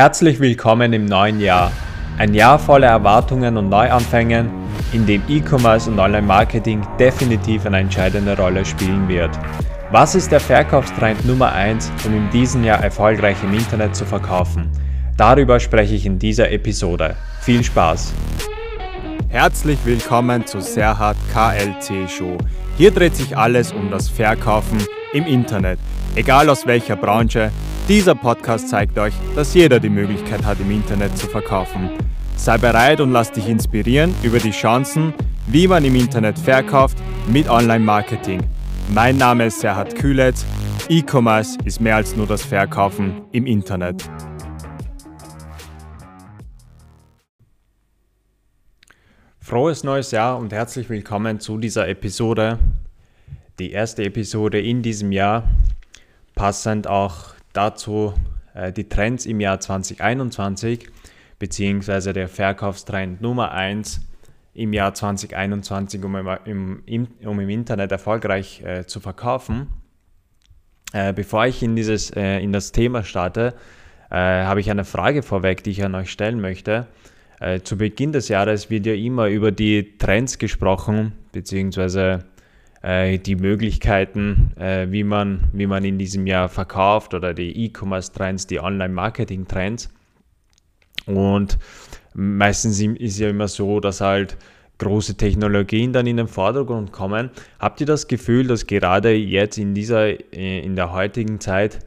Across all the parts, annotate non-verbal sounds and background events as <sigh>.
Herzlich willkommen im neuen Jahr. Ein Jahr voller Erwartungen und Neuanfängen, in dem E-Commerce und Online-Marketing definitiv eine entscheidende Rolle spielen wird. Was ist der Verkaufstrend Nummer 1, um in diesem Jahr erfolgreich im Internet zu verkaufen? Darüber spreche ich in dieser Episode. Viel Spaß! Herzlich willkommen zu Serhat KLC Show. Hier dreht sich alles um das Verkaufen im Internet, egal aus welcher Branche. Dieser Podcast zeigt euch, dass jeder die Möglichkeit hat, im Internet zu verkaufen. Sei bereit und lass dich inspirieren über die Chancen, wie man im Internet verkauft mit Online-Marketing. Mein Name ist Serhat Kühletz. E-Commerce ist mehr als nur das Verkaufen im Internet. Frohes neues Jahr und herzlich willkommen zu dieser Episode. Die erste Episode in diesem Jahr, passend auch dazu äh, die Trends im Jahr 2021, beziehungsweise der Verkaufstrend Nummer 1 im Jahr 2021, um im, im, um im Internet erfolgreich äh, zu verkaufen. Äh, bevor ich in, dieses, äh, in das Thema starte, äh, habe ich eine Frage vorweg, die ich an euch stellen möchte. Äh, zu Beginn des Jahres wird ja immer über die Trends gesprochen, beziehungsweise die Möglichkeiten, äh, wie, man, wie man in diesem Jahr verkauft oder die E-Commerce-Trends, die Online-Marketing-Trends. Und meistens ist ja immer so, dass halt große Technologien dann in den Vordergrund kommen. Habt ihr das Gefühl, dass gerade jetzt in dieser, in der heutigen Zeit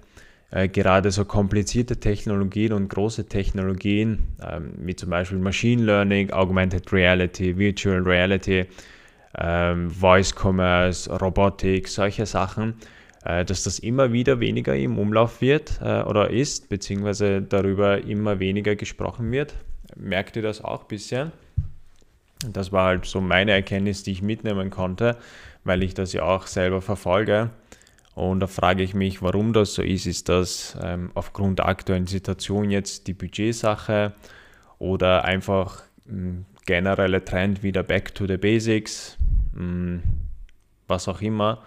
äh, gerade so komplizierte Technologien und große Technologien, ähm, wie zum Beispiel Machine Learning, Augmented Reality, Virtual Reality, ähm, Voice Commerce, Robotik, solche Sachen, äh, dass das immer wieder weniger im Umlauf wird äh, oder ist, beziehungsweise darüber immer weniger gesprochen wird. Merkt ihr das auch ein bisschen? Das war halt so meine Erkenntnis, die ich mitnehmen konnte, weil ich das ja auch selber verfolge. Und da frage ich mich, warum das so ist. Ist das ähm, aufgrund der aktuellen Situation jetzt die Budgetsache oder einfach ein genereller Trend wieder back to the basics, mh, hm, was auch immer?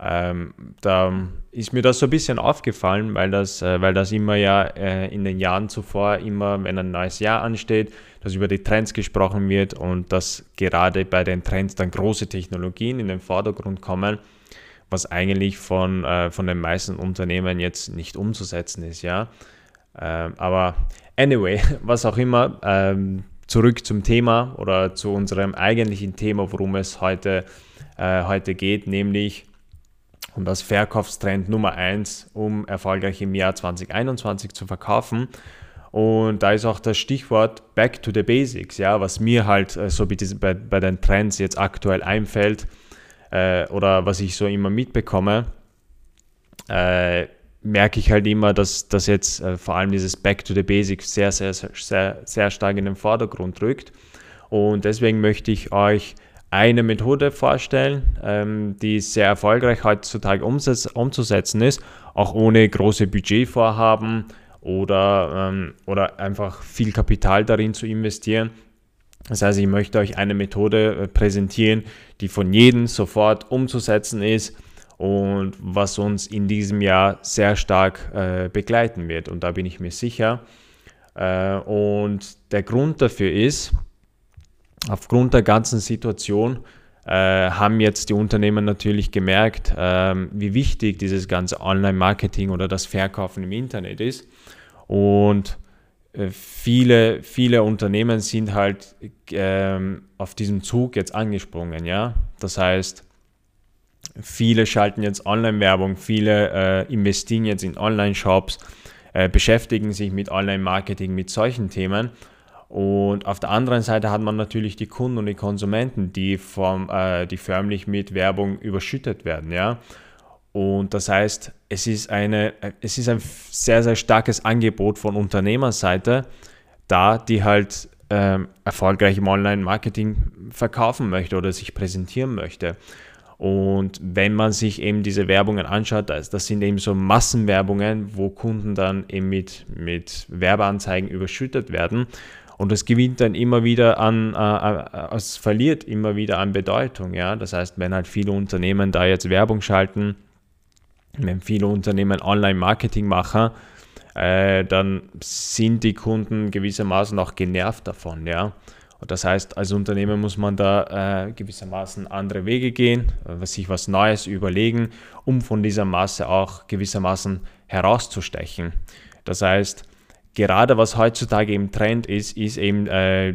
Ähm, da ist mir das so ein bisschen aufgefallen, weil das, äh, weil das immer ja äh, in den Jahren zuvor, immer wenn ein neues Jahr ansteht, dass über die Trends gesprochen wird und dass gerade bei den Trends dann große Technologien in den Vordergrund kommen was eigentlich von, äh, von den meisten Unternehmen jetzt nicht umzusetzen ist, ja. Ähm, aber anyway, <laughs> was auch immer, ähm, zurück zum Thema oder zu unserem eigentlichen Thema, worum es heute, äh, heute geht, nämlich um das Verkaufstrend Nummer 1, um erfolgreich im Jahr 2021 zu verkaufen. Und da ist auch das Stichwort Back to the Basics, ja, was mir halt äh, so bei, bei den Trends jetzt aktuell einfällt äh, oder was ich so immer mitbekomme, äh, merke ich halt immer, dass, dass jetzt äh, vor allem dieses Back to the Basics sehr, sehr, sehr, sehr stark in den Vordergrund rückt. Und deswegen möchte ich euch eine Methode vorstellen, ähm, die sehr erfolgreich heutzutage umzusetzen ist, auch ohne große Budgetvorhaben oder, ähm, oder einfach viel Kapital darin zu investieren, das heißt, ich möchte euch eine Methode äh, präsentieren, die von jedem sofort umzusetzen ist und was uns in diesem Jahr sehr stark äh, begleiten wird. Und da bin ich mir sicher. Äh, und der Grund dafür ist, aufgrund der ganzen Situation äh, haben jetzt die Unternehmen natürlich gemerkt, ähm, wie wichtig dieses ganze Online-Marketing oder das Verkaufen im Internet ist. Und äh, viele, viele Unternehmen sind halt ähm, auf diesem Zug jetzt angesprungen, ja. Das heißt, viele schalten jetzt Online-Werbung, viele äh, investieren jetzt in Online-Shops, äh, beschäftigen sich mit Online-Marketing, mit solchen Themen. Und auf der anderen Seite hat man natürlich die Kunden und die Konsumenten, die, vom, äh, die förmlich mit Werbung überschüttet werden, ja. Und das heißt, es ist, eine, es ist ein sehr, sehr starkes Angebot von Unternehmerseite da, die halt ähm, erfolgreich im Online-Marketing verkaufen möchte oder sich präsentieren möchte. Und wenn man sich eben diese Werbungen anschaut, das, das sind eben so Massenwerbungen, wo Kunden dann eben mit, mit Werbeanzeigen überschüttet werden. Und es gewinnt dann immer wieder an, äh, äh, es verliert immer wieder an Bedeutung. Ja? Das heißt, wenn halt viele Unternehmen da jetzt Werbung schalten, wenn viele Unternehmen Online-Marketing machen, äh, dann sind die Kunden gewissermaßen auch genervt davon, ja. Das heißt, als Unternehmer muss man da äh, gewissermaßen andere Wege gehen, äh, sich was Neues überlegen, um von dieser Masse auch gewissermaßen herauszustechen. Das heißt, gerade was heutzutage im Trend ist, ist eben, äh,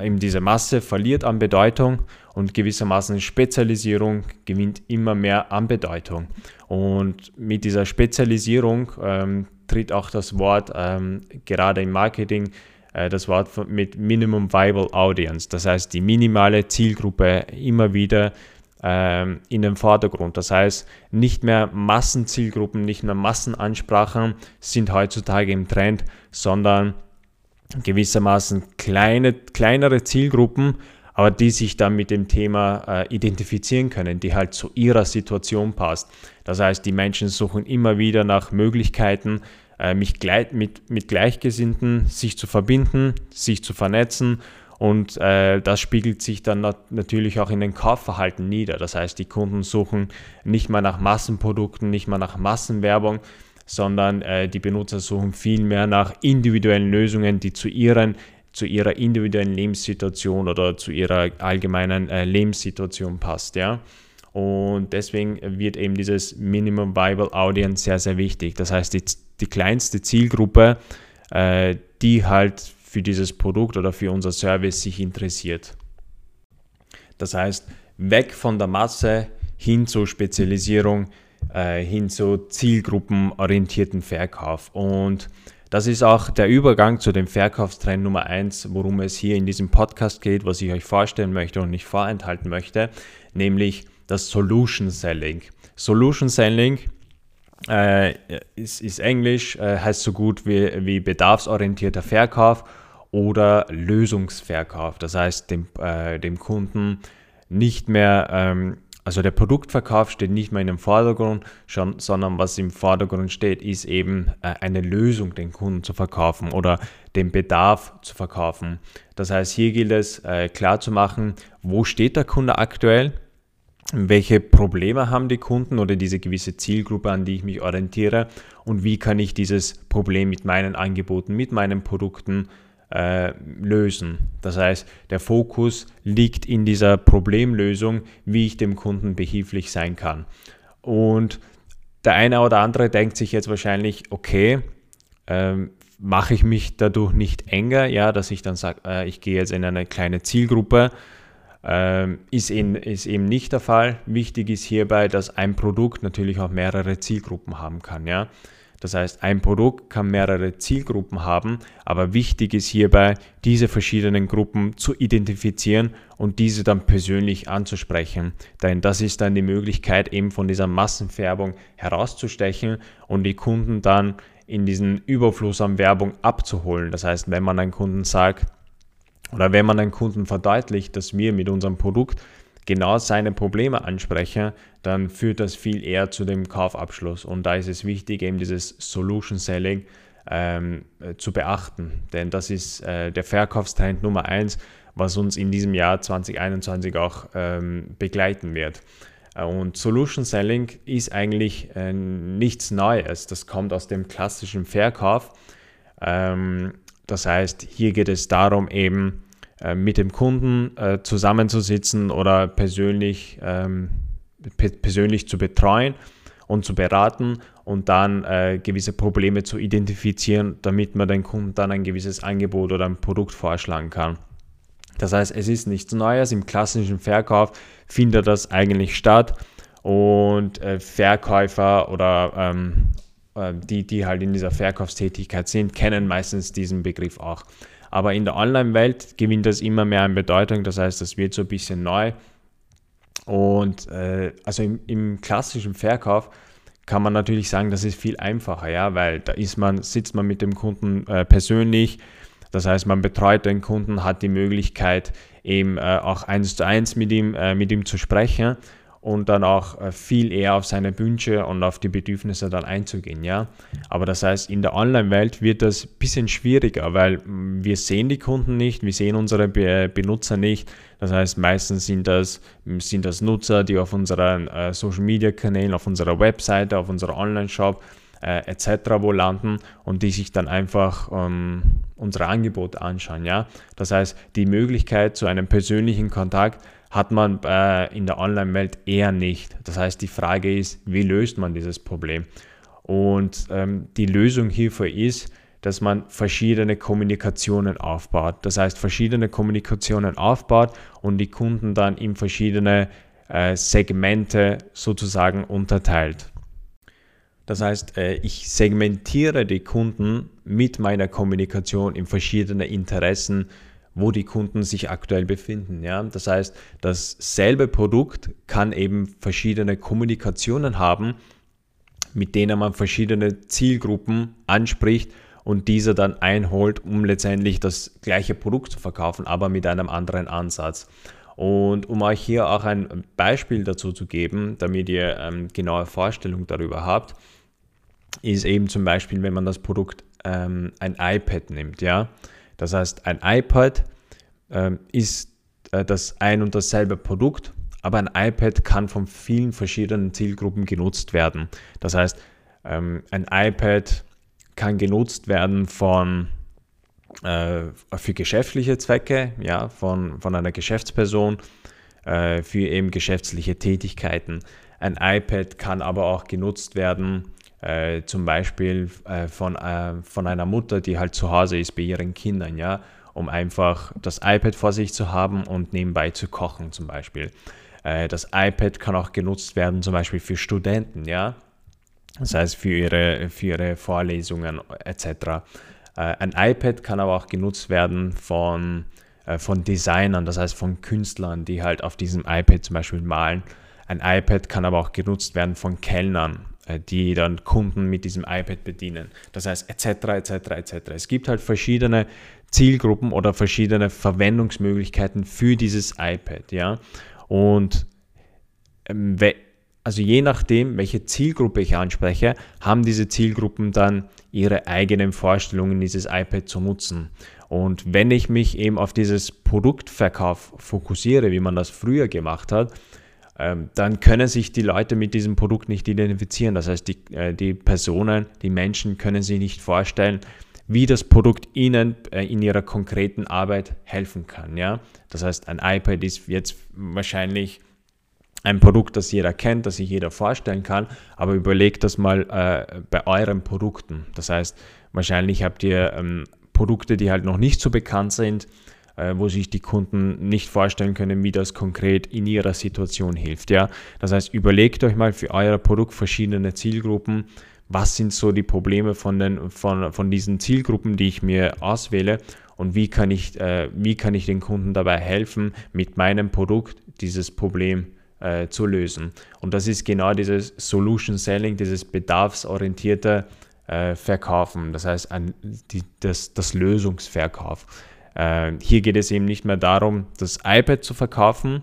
eben diese Masse verliert an Bedeutung und gewissermaßen Spezialisierung gewinnt immer mehr an Bedeutung. Und mit dieser Spezialisierung ähm, tritt auch das Wort ähm, gerade im Marketing das Wort mit Minimum Viable Audience, das heißt die minimale Zielgruppe immer wieder ähm, in den Vordergrund. Das heißt, nicht mehr Massenzielgruppen, nicht mehr Massenansprachen sind heutzutage im Trend, sondern gewissermaßen kleine, kleinere Zielgruppen, aber die sich dann mit dem Thema äh, identifizieren können, die halt zu ihrer Situation passt. Das heißt, die Menschen suchen immer wieder nach Möglichkeiten, äh, mich gleit, mit, mit Gleichgesinnten sich zu verbinden, sich zu vernetzen und äh, das spiegelt sich dann nat natürlich auch in den Kaufverhalten nieder. Das heißt, die Kunden suchen nicht mehr nach Massenprodukten, nicht mehr nach Massenwerbung, sondern äh, die Benutzer suchen vielmehr nach individuellen Lösungen, die zu ihren zu ihrer individuellen Lebenssituation oder zu ihrer allgemeinen äh, Lebenssituation passt, ja. Und deswegen wird eben dieses Minimum Viable Audience sehr, sehr wichtig. Das heißt, die, die kleinste Zielgruppe, äh, die halt für dieses Produkt oder für unser Service sich interessiert. Das heißt, weg von der Masse hin zur Spezialisierung, äh, hin zu zielgruppenorientierten Verkauf. Und das ist auch der Übergang zu dem Verkaufstrend Nummer 1, worum es hier in diesem Podcast geht, was ich euch vorstellen möchte und nicht vorenthalten möchte, nämlich das Solution Selling. Solution Selling äh, ist, ist, Englisch, äh, heißt so gut wie, wie bedarfsorientierter Verkauf oder Lösungsverkauf. Das heißt, dem, äh, dem Kunden nicht mehr ähm, also der Produktverkauf steht nicht mehr in dem Vordergrund, schon, sondern was im Vordergrund steht, ist eben äh, eine Lösung den Kunden zu verkaufen oder den Bedarf zu verkaufen. Das heißt, hier gilt es äh, klar zu machen, wo steht der Kunde aktuell, welche Probleme haben die Kunden oder diese gewisse Zielgruppe, an die ich mich orientiere und wie kann ich dieses Problem mit meinen Angeboten, mit meinen Produkten äh, lösen. Das heißt, der Fokus liegt in dieser Problemlösung, wie ich dem Kunden behilflich sein kann. Und der eine oder andere denkt sich jetzt wahrscheinlich, okay, ähm, mache ich mich dadurch nicht enger, ja, dass ich dann sage, äh, ich gehe jetzt in eine kleine Zielgruppe, ähm, ist, in, ist eben nicht der Fall. Wichtig ist hierbei, dass ein Produkt natürlich auch mehrere Zielgruppen haben kann, ja. Das heißt, ein Produkt kann mehrere Zielgruppen haben, aber wichtig ist hierbei, diese verschiedenen Gruppen zu identifizieren und diese dann persönlich anzusprechen. Denn das ist dann die Möglichkeit, eben von dieser Massenfärbung herauszustechen und die Kunden dann in diesen Überfluss an Werbung abzuholen. Das heißt, wenn man einen Kunden sagt, oder wenn man einen Kunden verdeutlicht, dass wir mit unserem Produkt genau seine Probleme anspreche, dann führt das viel eher zu dem Kaufabschluss. Und da ist es wichtig, eben dieses Solution Selling ähm, äh, zu beachten. Denn das ist äh, der Verkaufstrend Nummer eins, was uns in diesem Jahr 2021 auch ähm, begleiten wird. Äh, und Solution Selling ist eigentlich äh, nichts Neues. Das kommt aus dem klassischen Verkauf. Ähm, das heißt, hier geht es darum, eben äh, mit dem Kunden äh, zusammenzusitzen oder persönlich, ähm, pe persönlich zu betreuen und zu beraten und dann äh, gewisse Probleme zu identifizieren, damit man den Kunden dann ein gewisses Angebot oder ein Produkt vorschlagen kann. Das heißt, es ist nichts Neues. Im klassischen Verkauf findet das eigentlich statt und äh, Verkäufer oder ähm, äh, die, die halt in dieser Verkaufstätigkeit sind, kennen meistens diesen Begriff auch. Aber in der Online-Welt gewinnt das immer mehr an Bedeutung. Das heißt, das wird so ein bisschen neu. Und äh, also im, im, klassischen Verkauf kann man natürlich sagen, das ist viel einfacher, ja, weil da ist man, sitzt man mit dem Kunden äh, persönlich. Das heißt, man betreut den Kunden, hat die Möglichkeit, eben äh, auch eins zu eins mit ihm, äh, mit ihm zu sprechen und dann auch äh, viel eher auf seine Wünsche und auf die Bedürfnisse dann einzugehen, ja. Aber das heißt, in der Online-Welt wird das ein bisschen schwieriger, weil mm, wir sehen die Kunden nicht, wir sehen unsere Benutzer nicht. Das heißt, meistens sind das, mm, sind das Nutzer, die auf unseren äh, Social-Media-Kanälen, auf unserer Webseite, auf unserer Online-Shop äh, etc. wo landen und die sich dann einfach ähm, unsere Angebote anschauen. Ja? Das heißt, die Möglichkeit zu einem persönlichen Kontakt hat man äh, in der Online-Welt eher nicht. Das heißt, die Frage ist, wie löst man dieses Problem? Und ähm, die Lösung hierfür ist, dass man verschiedene Kommunikationen aufbaut. Das heißt, verschiedene Kommunikationen aufbaut und die Kunden dann in verschiedene äh, Segmente sozusagen unterteilt. Das heißt, äh, ich segmentiere die Kunden mit meiner Kommunikation in verschiedene Interessen, wo die Kunden sich aktuell befinden. Ja? Das heißt, dasselbe Produkt kann eben verschiedene Kommunikationen haben, mit denen man verschiedene Zielgruppen anspricht und diese dann einholt, um letztendlich das gleiche Produkt zu verkaufen, aber mit einem anderen Ansatz. Und um euch hier auch ein Beispiel dazu zu geben, damit ihr ähm, genaue Vorstellung darüber habt, ist eben zum Beispiel, wenn man das Produkt ähm, ein iPad nimmt. Ja? Das heißt, ein iPad ähm, ist äh, das ein und dasselbe Produkt, aber ein iPad kann von vielen verschiedenen Zielgruppen genutzt werden. Das heißt, ähm, ein iPad kann genutzt werden von äh, für geschäftliche Zwecke, ja, von, von einer Geschäftsperson, äh, für eben geschäftliche Tätigkeiten. Ein iPad kann aber auch genutzt werden äh, zum Beispiel äh, von, äh, von einer Mutter, die halt zu Hause ist bei ihren Kindern, ja, um einfach das iPad vor sich zu haben und nebenbei zu kochen zum Beispiel. Äh, das iPad kann auch genutzt werden zum Beispiel für Studenten, ja, das heißt für ihre, für ihre Vorlesungen etc. Äh, ein iPad kann aber auch genutzt werden von, äh, von Designern, das heißt von Künstlern, die halt auf diesem iPad zum Beispiel malen. Ein iPad kann aber auch genutzt werden von Kellnern, die dann Kunden mit diesem iPad bedienen. Das heißt, etc., etc., etc. Es gibt halt verschiedene Zielgruppen oder verschiedene Verwendungsmöglichkeiten für dieses iPad, ja. Und ähm, also je nachdem, welche Zielgruppe ich anspreche, haben diese Zielgruppen dann ihre eigenen Vorstellungen, dieses iPad zu nutzen. Und wenn ich mich eben auf dieses Produktverkauf fokussiere, wie man das früher gemacht hat, ähm, dann können sich die Leute mit diesem Produkt nicht identifizieren. Das heißt, die, äh, die Personen, die Menschen können sich nicht vorstellen, wie das Produkt ihnen äh, in ihrer konkreten Arbeit helfen kann. Ja? Das heißt, ein iPad ist jetzt wahrscheinlich ein Produkt, das jeder kennt, das sich jeder vorstellen kann, aber überlegt das mal äh, bei euren Produkten. Das heißt, wahrscheinlich habt ihr ähm, Produkte, die halt noch nicht so bekannt sind, wo sich die Kunden nicht vorstellen können, wie das konkret in ihrer Situation hilft. Ja? Das heißt, überlegt euch mal für euer Produkt verschiedene Zielgruppen. Was sind so die Probleme von, den, von, von diesen Zielgruppen, die ich mir auswähle und wie kann, ich, äh, wie kann ich den Kunden dabei helfen, mit meinem Produkt dieses Problem äh, zu lösen. Und das ist genau dieses Solution Selling, dieses bedarfsorientierte äh, Verkaufen, das heißt ein, die, das, das Lösungsverkauf. Äh, hier geht es eben nicht mehr darum, das iPad zu verkaufen,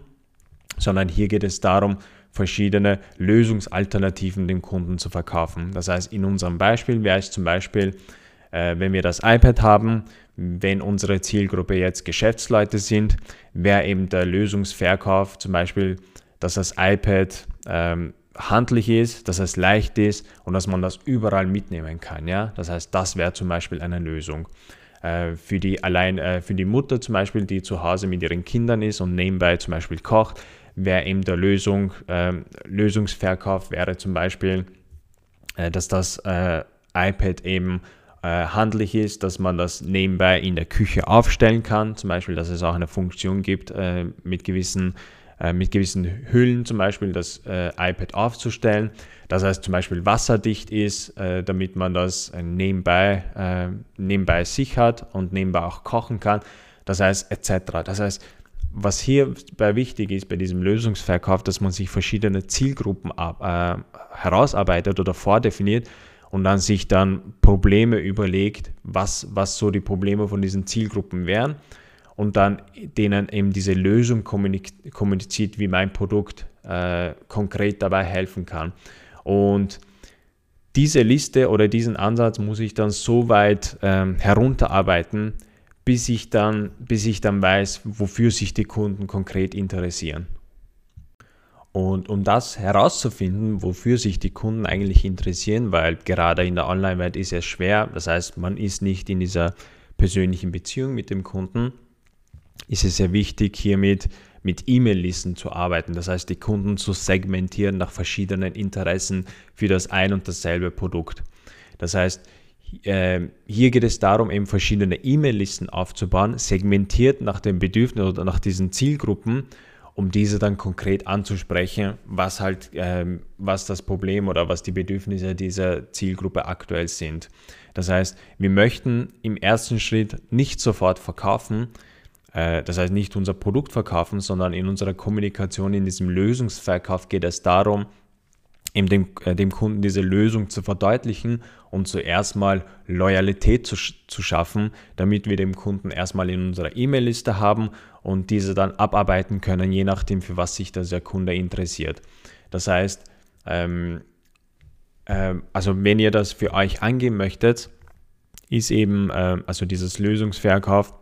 sondern hier geht es darum, verschiedene Lösungsalternativen dem Kunden zu verkaufen. Das heißt, in unserem Beispiel wäre es zum Beispiel, äh, wenn wir das iPad haben, wenn unsere Zielgruppe jetzt Geschäftsleute sind, wäre eben der Lösungsverkauf zum Beispiel, dass das iPad ähm, handlich ist, dass es leicht ist und dass man das überall mitnehmen kann. Ja? Das heißt, das wäre zum Beispiel eine Lösung. Äh, für die allein äh, für die Mutter zum Beispiel, die zu Hause mit ihren Kindern ist und nebenbei zum Beispiel kocht, wäre eben der Lösung, äh, Lösungsverkauf wäre zum Beispiel, äh, dass das äh, iPad eben äh, handlich ist, dass man das nebenbei in der Küche aufstellen kann, zum Beispiel, dass es auch eine Funktion gibt mit gewissen mit gewissen Hüllen zum Beispiel das iPad aufzustellen. Das heißt zum Beispiel wasserdicht ist, äh, damit man das äh, nebenbei, äh, nebenbei sich hat und nebenbei auch kochen kann. Das heißt etc. Das heißt, was hierbei wichtig ist bei diesem Lösungsverkauf, dass man sich verschiedene Zielgruppen ab, äh, herausarbeitet oder vordefiniert und dann sich dann Probleme überlegt, was, was so die Probleme von diesen Zielgruppen wären und dann denen eben diese Lösung kommuniziert, wie mein Produkt äh, konkret dabei helfen kann. Und diese Liste oder diesen Ansatz muss ich dann so weit ähm, herunterarbeiten, bis ich, dann, bis ich dann weiß, wofür sich die Kunden konkret interessieren. Und um das herauszufinden, wofür sich die Kunden eigentlich interessieren, weil gerade in der Online-Welt ist es schwer, das heißt, man ist nicht in dieser persönlichen Beziehung mit dem Kunden, ist es sehr wichtig, hiermit mit E-Mail-Listen zu arbeiten. Das heißt, die Kunden zu segmentieren nach verschiedenen Interessen für das ein und dasselbe Produkt. Das heißt, äh, hier geht es darum, eben verschiedene E-Mail-Listen aufzubauen, segmentiert nach den Bedürfnissen oder nach diesen Zielgruppen um diese dann konkret anzusprechen, was halt, ähm, was das Problem oder was die Bedürfnisse dieser Zielgruppe aktuell sind. Das heißt, wir möchten im ersten Schritt nicht sofort verkaufen, das heißt nicht unser Produkt verkaufen, sondern in unserer Kommunikation, in diesem Lösungsverkauf geht es darum, eben dem, äh, dem Kunden diese Lösung zu verdeutlichen und zuerst mal Loyalität zu, zu schaffen, damit wir den Kunden erstmal in unserer E-Mail-Liste haben und diese dann abarbeiten können, je nachdem, für was sich der Kunde interessiert. Das heißt, ähm, äh, also wenn ihr das für euch angehen möchtet, ist eben, äh, also dieses Lösungsverkauf,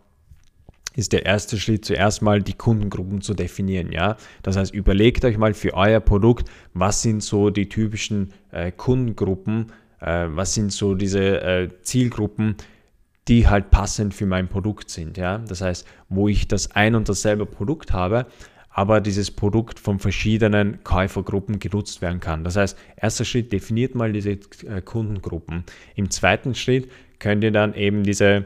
ist der erste Schritt zuerst mal die Kundengruppen zu definieren. Ja? Das heißt, überlegt euch mal für euer Produkt, was sind so die typischen äh, Kundengruppen, äh, was sind so diese äh, Zielgruppen, die halt passend für mein Produkt sind. Ja? Das heißt, wo ich das ein und dasselbe Produkt habe, aber dieses Produkt von verschiedenen Käufergruppen genutzt werden kann. Das heißt, erster Schritt definiert mal diese äh, Kundengruppen. Im zweiten Schritt könnt ihr dann eben diese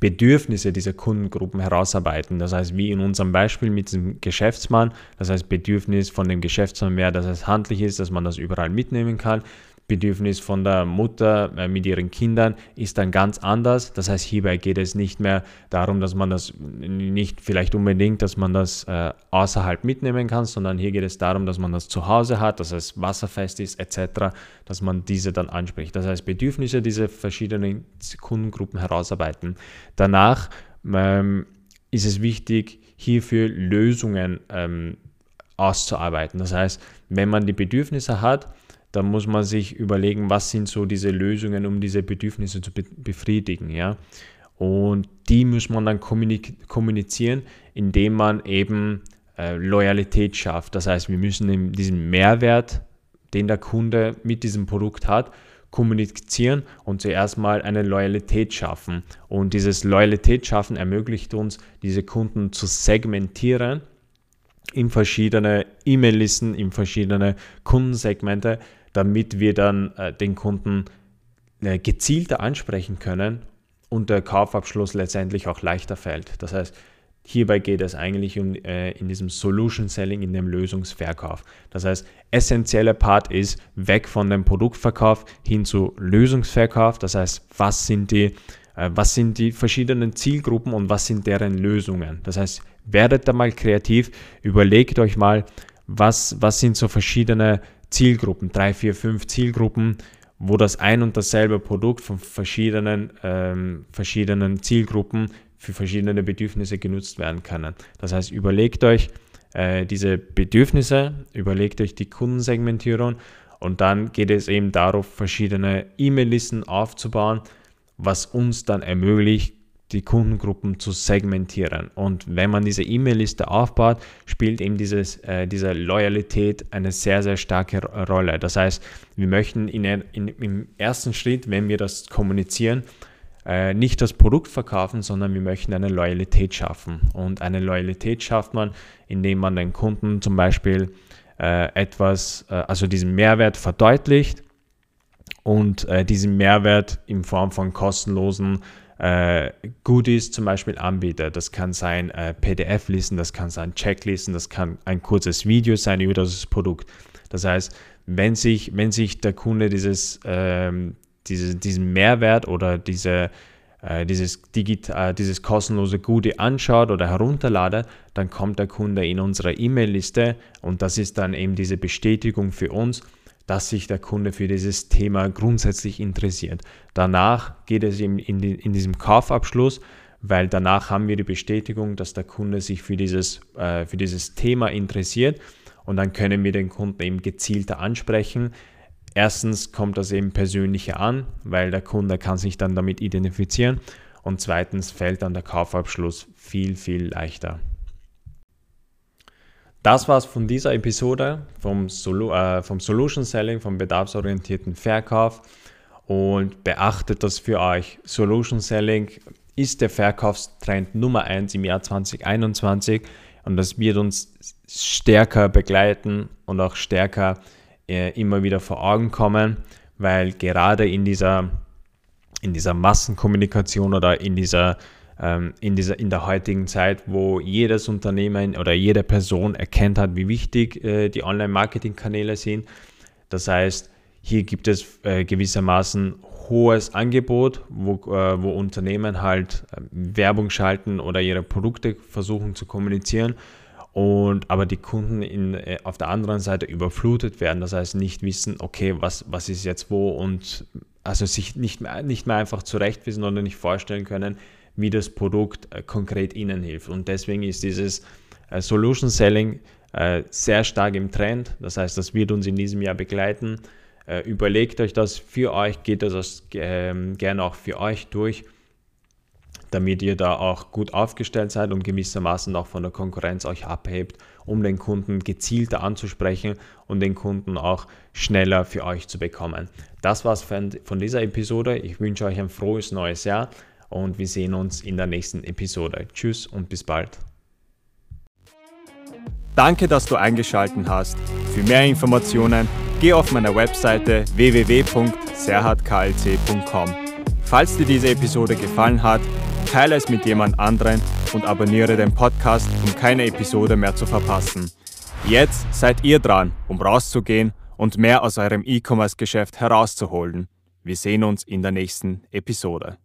Bedürfnisse dieser Kundengruppen herausarbeiten. Das heißt, wie in unserem Beispiel mit dem Geschäftsmann, das heißt Bedürfnis von dem Geschäftsmann wäre, dass es handlich ist, dass man das überall mitnehmen kann. Bedürfnis von der Mutter äh, mit ihren Kindern ist dann ganz anders. Das heißt, hierbei geht es nicht mehr darum, dass man das nicht vielleicht unbedingt, dass man das äh, außerhalb mitnehmen kann, sondern hier geht es darum, dass man das zu Hause hat, dass es wasserfest ist etc., dass man diese dann anspricht. Das heißt, Bedürfnisse dieser verschiedenen Kundengruppen herausarbeiten. Danach ähm, ist es wichtig, hierfür Lösungen ähm, auszuarbeiten. Das heißt, wenn man die Bedürfnisse hat, da muss man sich überlegen, was sind so diese Lösungen, um diese Bedürfnisse zu be befriedigen. Ja? Und die muss man dann kommunizieren, indem man eben äh, Loyalität schafft. Das heißt, wir müssen diesen Mehrwert, den der Kunde mit diesem Produkt hat, kommunizieren und zuerst mal eine Loyalität schaffen. Und dieses Loyalität schaffen ermöglicht uns, diese Kunden zu segmentieren in verschiedene E-Mail-Listen, in verschiedene Kundensegmente, damit wir dann äh, den Kunden äh, gezielter ansprechen können und der Kaufabschluss letztendlich auch leichter fällt. Das heißt, hierbei geht es eigentlich um äh, in diesem Solution Selling, in dem Lösungsverkauf. Das heißt, essentieller Part ist weg von dem Produktverkauf hin zu Lösungsverkauf. Das heißt, was sind die äh, was sind die verschiedenen Zielgruppen und was sind deren Lösungen. Das heißt, werdet da mal kreativ, überlegt euch mal, was, was sind so verschiedene Zielgruppen, drei, vier, fünf Zielgruppen, wo das ein und dasselbe Produkt von verschiedenen, ähm, verschiedenen Zielgruppen für verschiedene Bedürfnisse genutzt werden können. Das heißt, überlegt euch äh, diese Bedürfnisse, überlegt euch die Kundensegmentierung und dann geht es eben darauf, verschiedene E-Mail-Listen aufzubauen, was uns dann ermöglicht, die Kundengruppen zu segmentieren. Und wenn man diese E-Mail-Liste aufbaut, spielt eben dieses, äh, diese Loyalität eine sehr, sehr starke Rolle. Das heißt, wir möchten in, in, im ersten Schritt, wenn wir das kommunizieren, äh, nicht das Produkt verkaufen, sondern wir möchten eine Loyalität schaffen. Und eine Loyalität schafft man, indem man den Kunden zum Beispiel äh, etwas, äh, also diesen Mehrwert verdeutlicht und äh, diesen Mehrwert in Form von kostenlosen äh, Goodies zum Beispiel anbietet. Das kann sein äh, PDF-Listen, das kann sein Checklisten, das kann ein kurzes Video sein über das Produkt. Das heißt, wenn sich, wenn sich der Kunde dieses, ähm, diese, diesen Mehrwert oder diese, äh, dieses, digital, äh, dieses kostenlose Goodie anschaut oder herunterladet, dann kommt der Kunde in unsere E-Mail-Liste und das ist dann eben diese Bestätigung für uns, dass sich der Kunde für dieses Thema grundsätzlich interessiert. Danach geht es ihm in, in diesem Kaufabschluss, weil danach haben wir die Bestätigung, dass der Kunde sich für dieses, äh, für dieses Thema interessiert und dann können wir den Kunden eben gezielter ansprechen. Erstens kommt das eben persönlicher an, weil der Kunde kann sich dann damit identifizieren und zweitens fällt dann der Kaufabschluss viel, viel leichter. Das war's von dieser Episode vom, Solu äh, vom Solution Selling, vom bedarfsorientierten Verkauf. Und beachtet das für euch. Solution Selling ist der Verkaufstrend Nummer 1 im Jahr 2021 und das wird uns stärker begleiten und auch stärker äh, immer wieder vor Augen kommen, weil gerade in dieser, in dieser Massenkommunikation oder in dieser in, dieser, in der heutigen Zeit, wo jedes Unternehmen oder jede Person erkennt hat, wie wichtig äh, die Online-Marketing-Kanäle sind. Das heißt, hier gibt es äh, gewissermaßen hohes Angebot, wo, äh, wo Unternehmen halt äh, Werbung schalten oder ihre Produkte versuchen zu kommunizieren und aber die Kunden in, äh, auf der anderen Seite überflutet werden, das heißt nicht wissen, okay, was, was ist jetzt wo und also sich nicht mehr, nicht mehr einfach zurechtwissen oder nicht vorstellen können, wie das Produkt äh, konkret Ihnen hilft. Und deswegen ist dieses äh, Solution Selling äh, sehr stark im Trend. Das heißt, das wird uns in diesem Jahr begleiten. Überlegt euch das für euch, geht das ähm, gerne auch für euch durch, damit ihr da auch gut aufgestellt seid und gewissermaßen auch von der Konkurrenz euch abhebt, um den Kunden gezielter anzusprechen und den Kunden auch schneller für euch zu bekommen. Das war's von dieser Episode. Ich wünsche euch ein frohes neues Jahr und wir sehen uns in der nächsten Episode. Tschüss und bis bald. Danke, dass du eingeschaltet hast. Für mehr Informationen geh auf meiner Webseite www.serhatklc.com. Falls dir diese Episode gefallen hat, teile es mit jemand anderen und abonniere den Podcast, um keine Episode mehr zu verpassen. Jetzt seid ihr dran, um rauszugehen und mehr aus eurem E-Commerce-Geschäft herauszuholen. Wir sehen uns in der nächsten Episode.